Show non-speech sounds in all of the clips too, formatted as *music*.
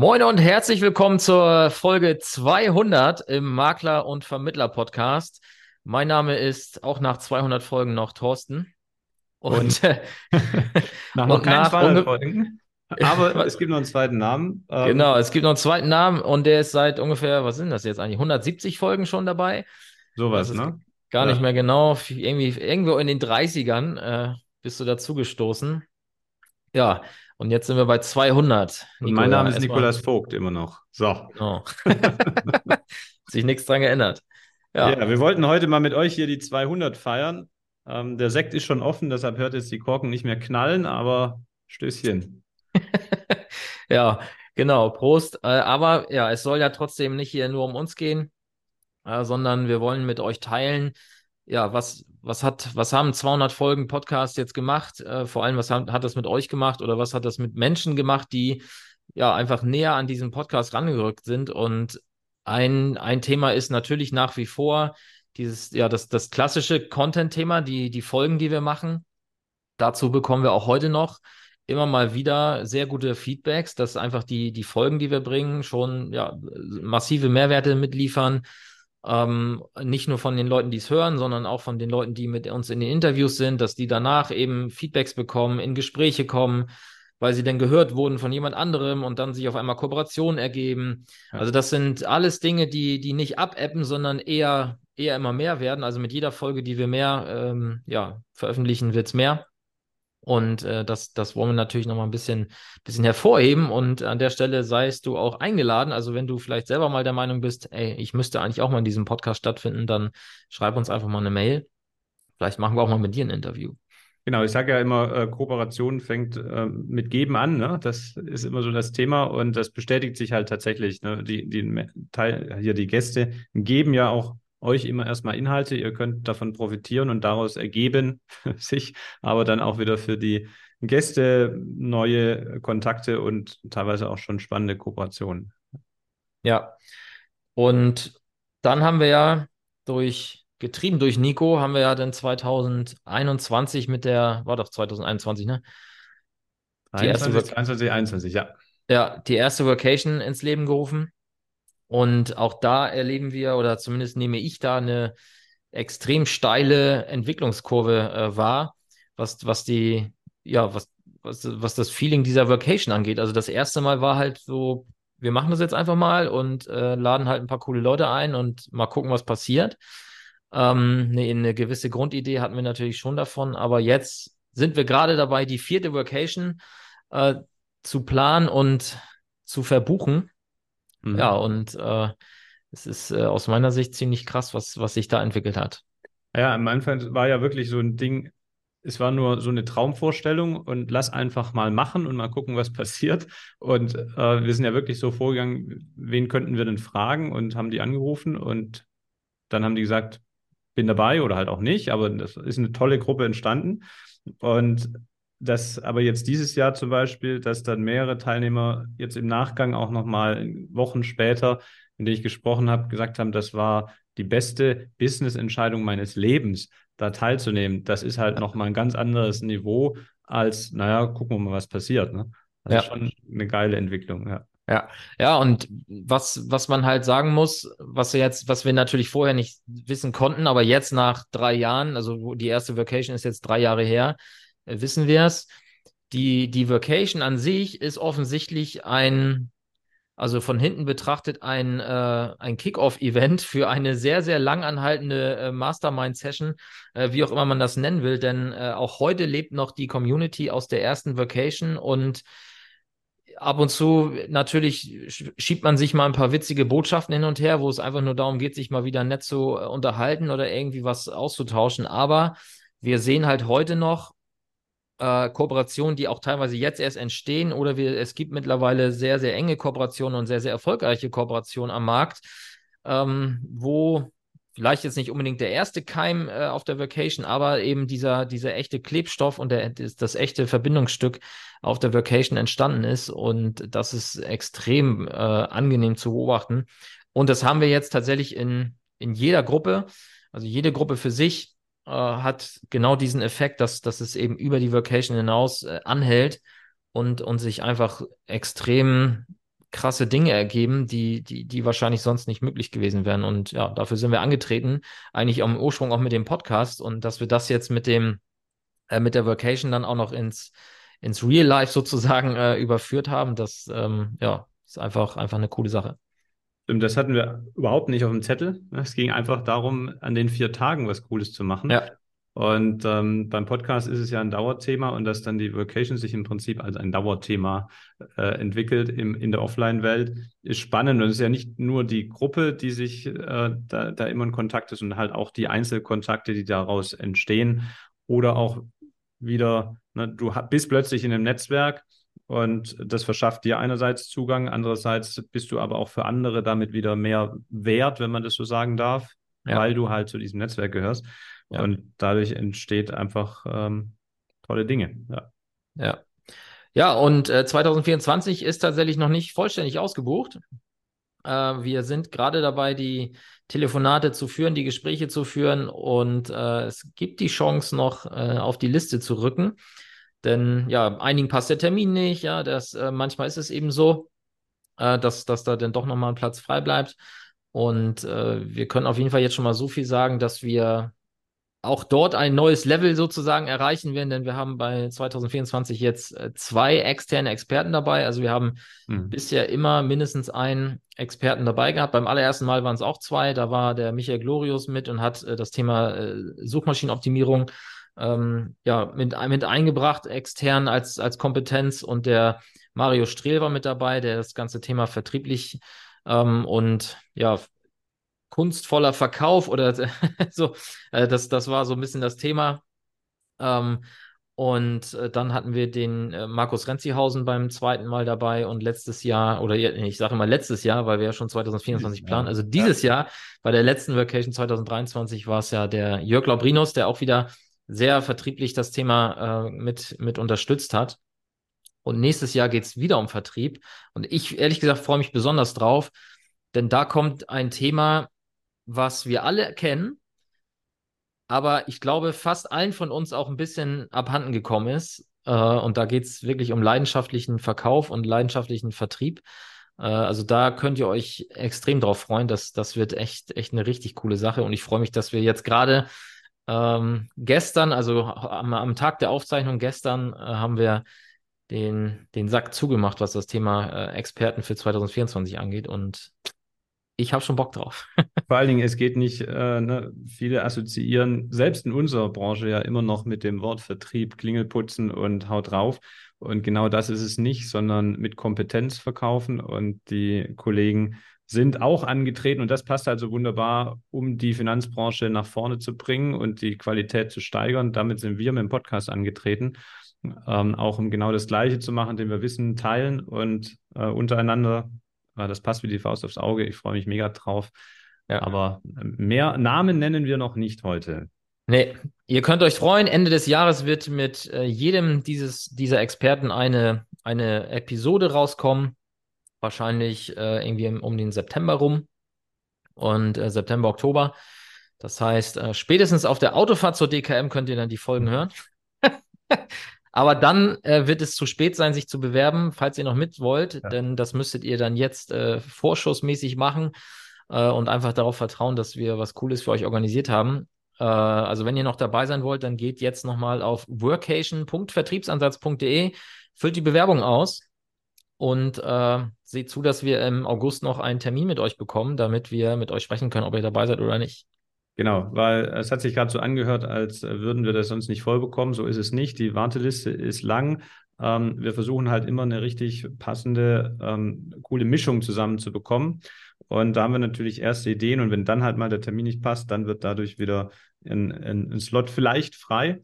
Moin und herzlich willkommen zur Folge 200 im Makler- und Vermittler-Podcast. Mein Name ist auch nach 200 Folgen noch Thorsten. Und, und *laughs* nach noch keinen 200 Folgen. Aber *laughs* es gibt noch einen zweiten Namen. Ähm, genau, es gibt noch einen zweiten Namen und der ist seit ungefähr, was sind das jetzt eigentlich, 170 Folgen schon dabei. Sowas, ne? Gar ja. nicht mehr genau. Irgendwie, irgendwo in den 30ern äh, bist du dazugestoßen. Ja, und jetzt sind wir bei 200. Und mein Name ist Nikolas Vogt immer noch. So. Genau. *laughs* Sich nichts dran geändert. Ja. ja. wir wollten heute mal mit euch hier die 200 feiern. Ähm, der Sekt ist schon offen, deshalb hört jetzt die Korken nicht mehr knallen, aber Stößchen. *laughs* ja, genau. Prost. Äh, aber ja, es soll ja trotzdem nicht hier nur um uns gehen, äh, sondern wir wollen mit euch teilen, ja, was, was hat, was haben 200 Folgen Podcast jetzt gemacht? Äh, vor allem, was hat, hat das mit euch gemacht oder was hat das mit Menschen gemacht, die ja einfach näher an diesen Podcast rangerückt sind? Und ein, ein Thema ist natürlich nach wie vor dieses, ja, das, das klassische Content-Thema, die, die Folgen, die wir machen. Dazu bekommen wir auch heute noch immer mal wieder sehr gute Feedbacks, dass einfach die, die Folgen, die wir bringen, schon ja, massive Mehrwerte mitliefern ähm, nicht nur von den Leuten, die es hören, sondern auch von den Leuten, die mit uns in den Interviews sind, dass die danach eben Feedbacks bekommen, in Gespräche kommen, weil sie dann gehört wurden von jemand anderem und dann sich auf einmal Kooperationen ergeben. Ja. Also das sind alles Dinge, die, die nicht abappen, sondern eher, eher immer mehr werden. Also mit jeder Folge, die wir mehr ähm, ja, veröffentlichen, wird es mehr. Und äh, das, das wollen wir natürlich nochmal ein bisschen, bisschen hervorheben. Und an der Stelle seist du auch eingeladen. Also wenn du vielleicht selber mal der Meinung bist, ey, ich müsste eigentlich auch mal in diesem Podcast stattfinden, dann schreib uns einfach mal eine Mail. Vielleicht machen wir auch mal mit dir ein Interview. Genau, ich sage ja immer, äh, Kooperation fängt äh, mit Geben an. Ne? Das ist immer so das Thema und das bestätigt sich halt tatsächlich. Ne? Die, die Teil, hier die Gäste geben ja auch euch immer erstmal Inhalte, ihr könnt davon profitieren und daraus ergeben *laughs* sich aber dann auch wieder für die Gäste neue Kontakte und teilweise auch schon spannende Kooperationen. Ja, und dann haben wir ja durch, getrieben durch Nico, haben wir ja dann 2021 mit der, war doch 2021, ne? Die 21, erste 21, 21, ja. Ja, die erste Vacation ins Leben gerufen. Und auch da erleben wir, oder zumindest nehme ich da eine extrem steile Entwicklungskurve äh, wahr, was, was die, ja, was, was, was das Feeling dieser Vacation angeht. Also das erste Mal war halt so, wir machen das jetzt einfach mal und äh, laden halt ein paar coole Leute ein und mal gucken, was passiert. Ähm, eine, eine gewisse Grundidee hatten wir natürlich schon davon, aber jetzt sind wir gerade dabei, die vierte Vacation äh, zu planen und zu verbuchen. Mhm. Ja, und äh, es ist äh, aus meiner Sicht ziemlich krass, was, was sich da entwickelt hat. Ja, am Anfang war ja wirklich so ein Ding, es war nur so eine Traumvorstellung und lass einfach mal machen und mal gucken, was *laughs* passiert. Und äh, wir sind ja wirklich so vorgegangen, wen könnten wir denn fragen und haben die angerufen und dann haben die gesagt, bin dabei oder halt auch nicht, aber das ist eine tolle Gruppe entstanden. Und dass aber jetzt dieses Jahr zum Beispiel, dass dann mehrere Teilnehmer jetzt im Nachgang auch nochmal Wochen später, in denen ich gesprochen habe, gesagt haben, das war die beste Business-Entscheidung meines Lebens, da teilzunehmen. Das ist halt nochmal ein ganz anderes Niveau als, naja, gucken wir mal, was passiert. Ne? Das ja. ist schon eine geile Entwicklung, ja. Ja, ja, und was, was man halt sagen muss, was wir jetzt, was wir natürlich vorher nicht wissen konnten, aber jetzt nach drei Jahren, also die erste Vacation ist jetzt drei Jahre her, wissen wir es. Die, die Vacation an sich ist offensichtlich ein, also von hinten betrachtet ein, äh, ein Kick-Off-Event für eine sehr, sehr lang anhaltende äh, Mastermind-Session, äh, wie auch immer man das nennen will, denn äh, auch heute lebt noch die Community aus der ersten Vacation und ab und zu natürlich schiebt man sich mal ein paar witzige Botschaften hin und her, wo es einfach nur darum geht, sich mal wieder nett zu äh, unterhalten oder irgendwie was auszutauschen. Aber wir sehen halt heute noch, äh, Kooperationen, die auch teilweise jetzt erst entstehen, oder wir, es gibt mittlerweile sehr, sehr enge Kooperationen und sehr, sehr erfolgreiche Kooperationen am Markt, ähm, wo vielleicht jetzt nicht unbedingt der erste Keim äh, auf der Vacation, aber eben dieser, dieser echte Klebstoff und der, das, das echte Verbindungsstück auf der Vacation entstanden ist. Und das ist extrem äh, angenehm zu beobachten. Und das haben wir jetzt tatsächlich in, in jeder Gruppe, also jede Gruppe für sich äh, hat genau diesen Effekt, dass, dass es eben über die Vacation hinaus äh, anhält und, und sich einfach extrem krasse Dinge ergeben, die, die, die wahrscheinlich sonst nicht möglich gewesen wären. Und ja, dafür sind wir angetreten, eigentlich am Ursprung auch mit dem Podcast und dass wir das jetzt mit dem, äh, mit der Vacation dann auch noch ins, ins Real Life sozusagen äh, überführt haben, das ähm, ja, ist einfach, einfach eine coole Sache. Und das hatten wir überhaupt nicht auf dem Zettel. Es ging einfach darum, an den vier Tagen was Cooles zu machen. Ja. Und ähm, beim Podcast ist es ja ein Dauerthema und dass dann die Vacation sich im Prinzip als ein Dauerthema äh, entwickelt im, in der Offline-Welt, ist spannend. Und es ist ja nicht nur die Gruppe, die sich äh, da, da immer in Kontakt ist, sondern halt auch die Einzelkontakte, die daraus entstehen. Oder auch wieder, ne, du bist plötzlich in einem Netzwerk und das verschafft dir einerseits Zugang, andererseits bist du aber auch für andere damit wieder mehr wert, wenn man das so sagen darf, ja. weil du halt zu diesem Netzwerk gehörst. Ja. Und dadurch entsteht einfach ähm, tolle Dinge. Ja. Ja. Ja, und äh, 2024 ist tatsächlich noch nicht vollständig ausgebucht. Äh, wir sind gerade dabei, die Telefonate zu führen, die Gespräche zu führen und äh, es gibt die Chance noch äh, auf die Liste zu rücken. Denn ja, einigen passt der Termin nicht, ja, das äh, manchmal ist es eben so, äh, dass, dass da dann doch nochmal ein Platz frei bleibt. Und äh, wir können auf jeden Fall jetzt schon mal so viel sagen, dass wir auch dort ein neues Level sozusagen erreichen werden, denn wir haben bei 2024 jetzt äh, zwei externe Experten dabei. Also wir haben mhm. bisher immer mindestens einen Experten dabei gehabt. Beim allerersten Mal waren es auch zwei. Da war der Michael Glorius mit und hat äh, das Thema äh, Suchmaschinenoptimierung ähm, ja, mit, mit eingebracht, extern als, als Kompetenz und der Mario Strehl war mit dabei, der das ganze Thema vertrieblich ähm, und ja, kunstvoller Verkauf oder *laughs* so, äh, das, das war so ein bisschen das Thema. Ähm, und äh, dann hatten wir den äh, Markus Renzihausen beim zweiten Mal dabei und letztes Jahr, oder ich sage immer letztes Jahr, weil wir ja schon 2024 planen. Also dieses ja. Jahr, bei der letzten Vacation 2023 war es ja der Jörg Laubrinus, der auch wieder sehr vertrieblich das Thema äh, mit, mit unterstützt hat. Und nächstes Jahr geht es wieder um Vertrieb. Und ich, ehrlich gesagt, freue mich besonders drauf, denn da kommt ein Thema, was wir alle kennen, aber ich glaube, fast allen von uns auch ein bisschen abhanden gekommen ist. Äh, und da geht es wirklich um leidenschaftlichen Verkauf und leidenschaftlichen Vertrieb. Äh, also da könnt ihr euch extrem drauf freuen. Das, das wird echt, echt eine richtig coole Sache. Und ich freue mich, dass wir jetzt gerade ähm, gestern, also am, am, Tag der Aufzeichnung gestern, äh, haben wir den, den Sack zugemacht, was das Thema äh, Experten für 2024 angeht. Und ich habe schon Bock drauf. *laughs* Vor allen Dingen, es geht nicht, äh, ne, viele assoziieren, selbst in unserer Branche ja immer noch mit dem Wort Vertrieb, Klingelputzen und haut drauf. Und genau das ist es nicht, sondern mit Kompetenz verkaufen. Und die Kollegen sind auch angetreten und das passt halt so wunderbar, um die Finanzbranche nach vorne zu bringen und die Qualität zu steigern. Damit sind wir mit dem Podcast angetreten, ähm, auch um genau das Gleiche zu machen, den wir Wissen teilen und äh, untereinander. Äh, das passt wie die Faust aufs Auge. Ich freue mich mega drauf. Ja. Aber mehr Namen nennen wir noch nicht heute. Nee, ihr könnt euch freuen. Ende des Jahres wird mit äh, jedem dieses, dieser Experten eine, eine Episode rauskommen wahrscheinlich äh, irgendwie um den September rum und äh, September, Oktober. Das heißt, äh, spätestens auf der Autofahrt zur DKM könnt ihr dann die Folgen hören. *laughs* Aber dann äh, wird es zu spät sein, sich zu bewerben, falls ihr noch mit wollt, ja. denn das müsstet ihr dann jetzt äh, vorschussmäßig machen äh, und einfach darauf vertrauen, dass wir was Cooles für euch organisiert haben. Also wenn ihr noch dabei sein wollt, dann geht jetzt nochmal auf workation.vertriebsansatz.de, füllt die Bewerbung aus und äh, seht zu, dass wir im August noch einen Termin mit euch bekommen, damit wir mit euch sprechen können, ob ihr dabei seid oder nicht. Genau, weil es hat sich gerade so angehört, als würden wir das sonst nicht voll bekommen. So ist es nicht. Die Warteliste ist lang. Ähm, wir versuchen halt immer eine richtig passende, ähm, coole Mischung zusammenzubekommen. Und da haben wir natürlich erste Ideen. Und wenn dann halt mal der Termin nicht passt, dann wird dadurch wieder ein, ein, ein Slot vielleicht frei.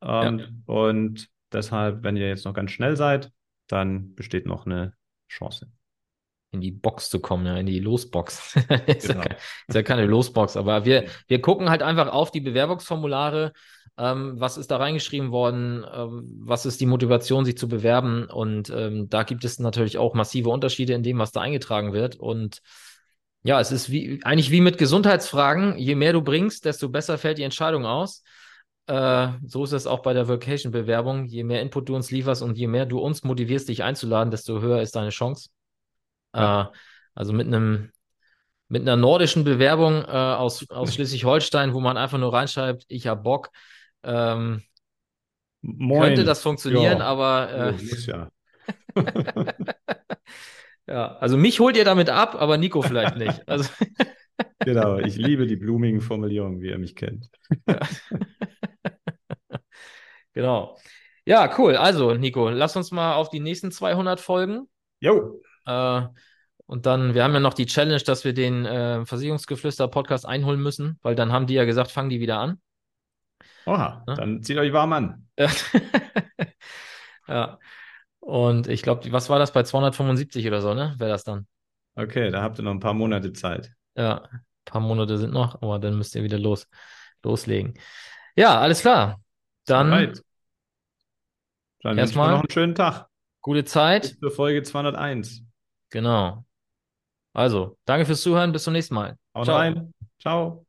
Ähm, ja. Und deshalb, wenn ihr jetzt noch ganz schnell seid, dann besteht noch eine Chance. In die Box zu kommen, ja, in die Losbox. *laughs* ist, genau. ja keine, ist ja keine Losbox, aber wir, wir gucken halt einfach auf die Bewerbungsformulare. Ähm, was ist da reingeschrieben worden? Ähm, was ist die Motivation, sich zu bewerben? Und ähm, da gibt es natürlich auch massive Unterschiede in dem, was da eingetragen wird. Und ja, es ist wie, eigentlich wie mit Gesundheitsfragen. Je mehr du bringst, desto besser fällt die Entscheidung aus. Äh, so ist es auch bei der Vocation-Bewerbung. Je mehr Input du uns lieferst und je mehr du uns motivierst, dich einzuladen, desto höher ist deine Chance. Ja. Äh, also mit einem mit einer nordischen Bewerbung äh, aus, *laughs* aus Schleswig-Holstein, wo man einfach nur reinschreibt, ich hab Bock. Ähm, könnte das funktionieren, ja. aber äh, ja. *laughs* ja, also mich holt ihr damit ab, aber Nico vielleicht nicht. *laughs* Also genau, ich liebe die blumigen Formulierungen, wie ihr mich kennt. Genau. Ja, cool. Also, Nico, lass uns mal auf die nächsten 200 Folgen. Jo. Äh, und dann, wir haben ja noch die Challenge, dass wir den äh, Versicherungsgeflüster-Podcast einholen müssen, weil dann haben die ja gesagt, fangen die wieder an. Oha, ja? dann zieht euch warm an. *laughs* ja. Und ich glaube, was war das bei 275 oder so, ne? Wäre das dann. Okay, da habt ihr noch ein paar Monate Zeit. Ja, ein paar Monate sind noch, aber dann müsst ihr wieder los, loslegen. Ja, alles klar. Dann, dann erstmal noch einen schönen Tag. Gute Zeit. Bis Folge 201. Genau. Also, danke fürs Zuhören. Bis zum nächsten Mal. Haut Ciao. rein. Ciao.